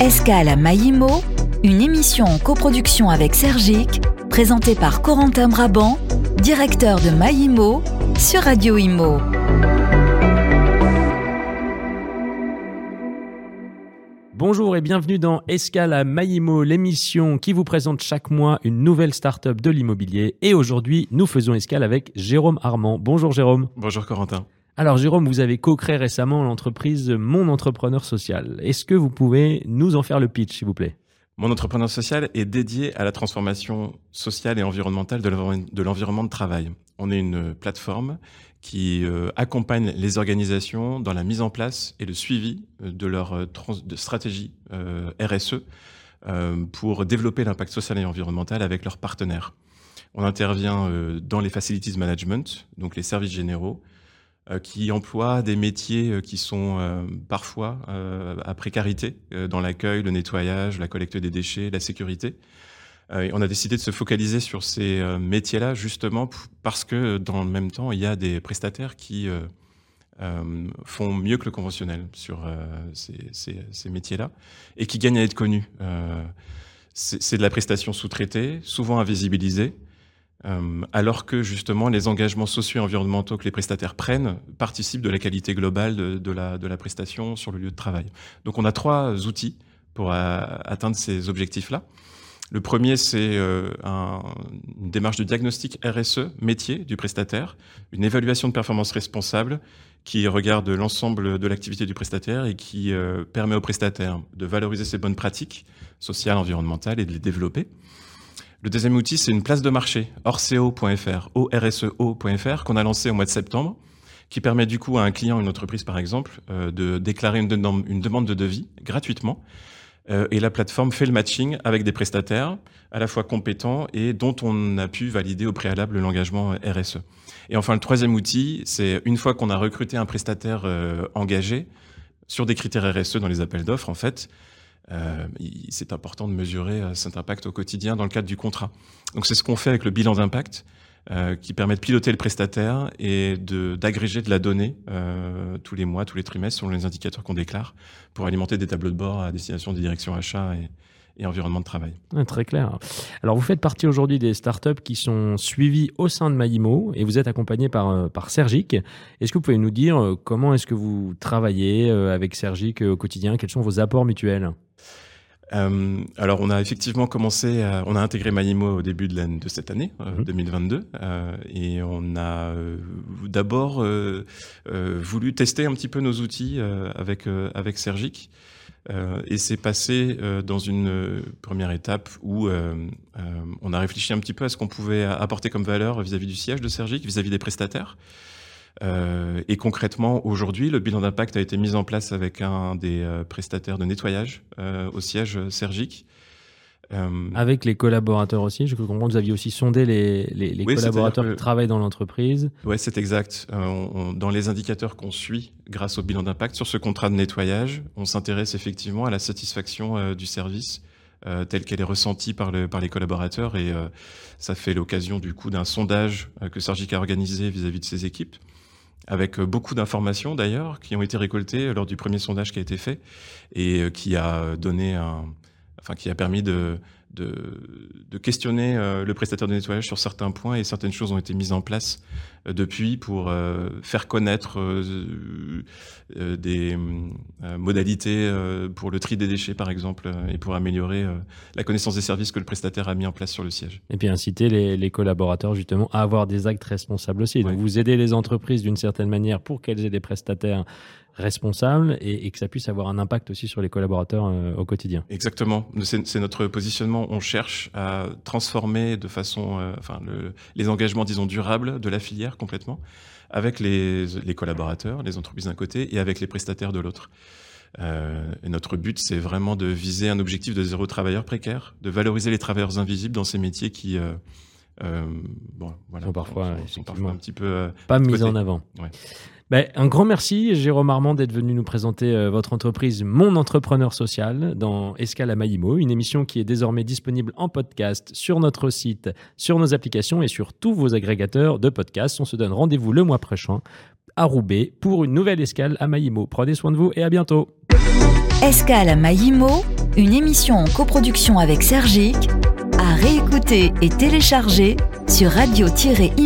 Escale à Maïmo, une émission en coproduction avec Sergic, présentée par Corentin Brabant, directeur de Maïmo, sur Radio Imo. Bonjour et bienvenue dans Escale à Maïmo, l'émission qui vous présente chaque mois une nouvelle start-up de l'immobilier. Et aujourd'hui, nous faisons escale avec Jérôme Armand. Bonjour Jérôme. Bonjour Corentin. Alors Jérôme, vous avez co-créé récemment l'entreprise Mon Entrepreneur Social. Est-ce que vous pouvez nous en faire le pitch, s'il vous plaît? Mon Entrepreneur Social est dédié à la transformation sociale et environnementale de l'environnement de travail. On est une plateforme qui euh, accompagne les organisations dans la mise en place et le suivi euh, de leur euh, stratégie RSE pour développer l'impact social et environnemental avec leurs partenaires. On intervient dans les facilities management, donc les services généraux, qui emploient des métiers euh, qui sont euh, parfois à précarité dans l'accueil, le nettoyage, la collecte des déchets, la sécurité. on a décidé de se focaliser sur ces métiers-là justement parce que dans le même temps, il y a des prestataires qui font mieux que le conventionnel sur ces, métiers-là et qui gagnent à être connus. c'est de la prestation sous-traitée, souvent invisibilisée, euh, alors que justement les engagements sociaux et environnementaux que les prestataires prennent participent de la qualité globale de, la, prestation sur le lieu de travail. Donc on a trois outils pour euh, atteindre ces objectifs-là. Le premier, c'est euh, une démarche de diagnostic RSE métier du prestataire, une évaluation de performance responsable qui regarde l'ensemble de l'activité du prestataire et qui permet au prestataire de valoriser ses bonnes pratiques sociales, environnementales et de les développer. Le deuxième outil, c'est une place de marché, orseo.fr, O-R-S-E-O.fr, qu'on a lancé au mois de septembre, qui permet du coup à un client, une entreprise par exemple, euh, de déclarer une, demande de devis gratuitement. Euh, et la plateforme fait le matching avec des prestataires à la fois compétents et dont on a pu valider au préalable l'engagement RSE. Et enfin, le troisième outil, c'est une fois qu'on a recruté un prestataire euh, engagé sur des critères RSE dans les appels d'offres, en fait, euh, c'est important de mesurer euh, cet impact au quotidien dans le cadre du contrat. Donc c'est ce qu'on fait avec le bilan d'impact. Euh, qui permet de piloter le prestataire et d'agréger de, la donnée tous les mois, tous les trimestres, selon les indicateurs qu'on déclare, pour alimenter des tableaux de bord à destination des directions achats et, et environnement de travail. très clair. Alors, vous faites partie aujourd'hui des startups qui sont suivies au sein de Maïmo et vous êtes accompagné par, euh, par Sergic. Est-ce que vous pouvez nous dire euh, comment est-ce que vous travaillez euh, avec Sergic au quotidien? Quels sont vos apports mutuels? Alors, on a effectivement commencé, on a intégré Maïmo au début de, de cette année, 2022, mhm. et on a d'abord voulu tester un petit peu nos outils avec avec Sergic. Euh, et c'est passé euh, dans une euh, première étape où on a réfléchi un petit peu à ce qu'on pouvait apporter comme valeur vis-à-vis du siège de Sergic, vis-à-vis des prestataires. Et concrètement, aujourd'hui, le bilan d'impact a été mis en place avec un des prestataires de nettoyage au siège Sergic. Euh, Avec les collaborateurs aussi, je comprends que vous aviez aussi sondé les, les, collaborateurs qui travaillent dans l'entreprise. Oui, c'est exact. Euh, dans les indicateurs qu'on suit grâce au bilan d'impact sur ce contrat de nettoyage, on s'intéresse effectivement à la satisfaction euh, du service telle qu'elle est ressentie par, le, par les collaborateurs et ça fait l'occasion du coup d'un sondage que Sergic a organisé vis-à-vis de ses équipes avec beaucoup d'informations d'ailleurs qui ont été récoltées lors du premier sondage qui a été fait et qui a donné enfin, qui a permis de, de, questionner euh, le prestataire de nettoyage sur certains points et certaines choses ont été mises en place euh, depuis pour euh, faire connaître des modalités pour le tri des déchets par exemple et pour améliorer la connaissance des services que le prestataire a mis en place sur le siège. Et puis inciter les, collaborateurs justement à avoir des actes responsables aussi. Donc vous aidez les entreprises d'une certaine manière pour qu'elles aient des prestataires responsable et, que ça puisse avoir un impact aussi sur les collaborateurs euh, au quotidien. Exactement. C'est notre positionnement. On cherche à transformer de façon, euh, enfin, le, les engagements, disons, durables de la filière complètement avec les, collaborateurs, les entreprises d'un côté et avec les prestataires de l'autre. Euh, et notre but, c'est vraiment de viser un objectif de zéro travailleur précaire, de valoriser les travailleurs invisibles dans ces métiers qui, euh, bon, voilà, sont parfois, sont, parfois un petit peu pas mis en avant. Ouais. Ben, un grand merci, Jérôme Armand, d'être venu nous présenter euh, votre entreprise Mon Entrepreneur Social dans Escale à Maïmo, une émission qui est désormais disponible en podcast sur notre site, sur nos applications et sur tous vos agrégateurs de podcasts. On se donne rendez-vous le mois prochain à Roubaix pour une nouvelle escale à Maïmo. Prenez soin de vous et à bientôt. Escale à Maïmo, une émission en coproduction avec Sergique, à réécouter et télécharger sur radio-imo.fr.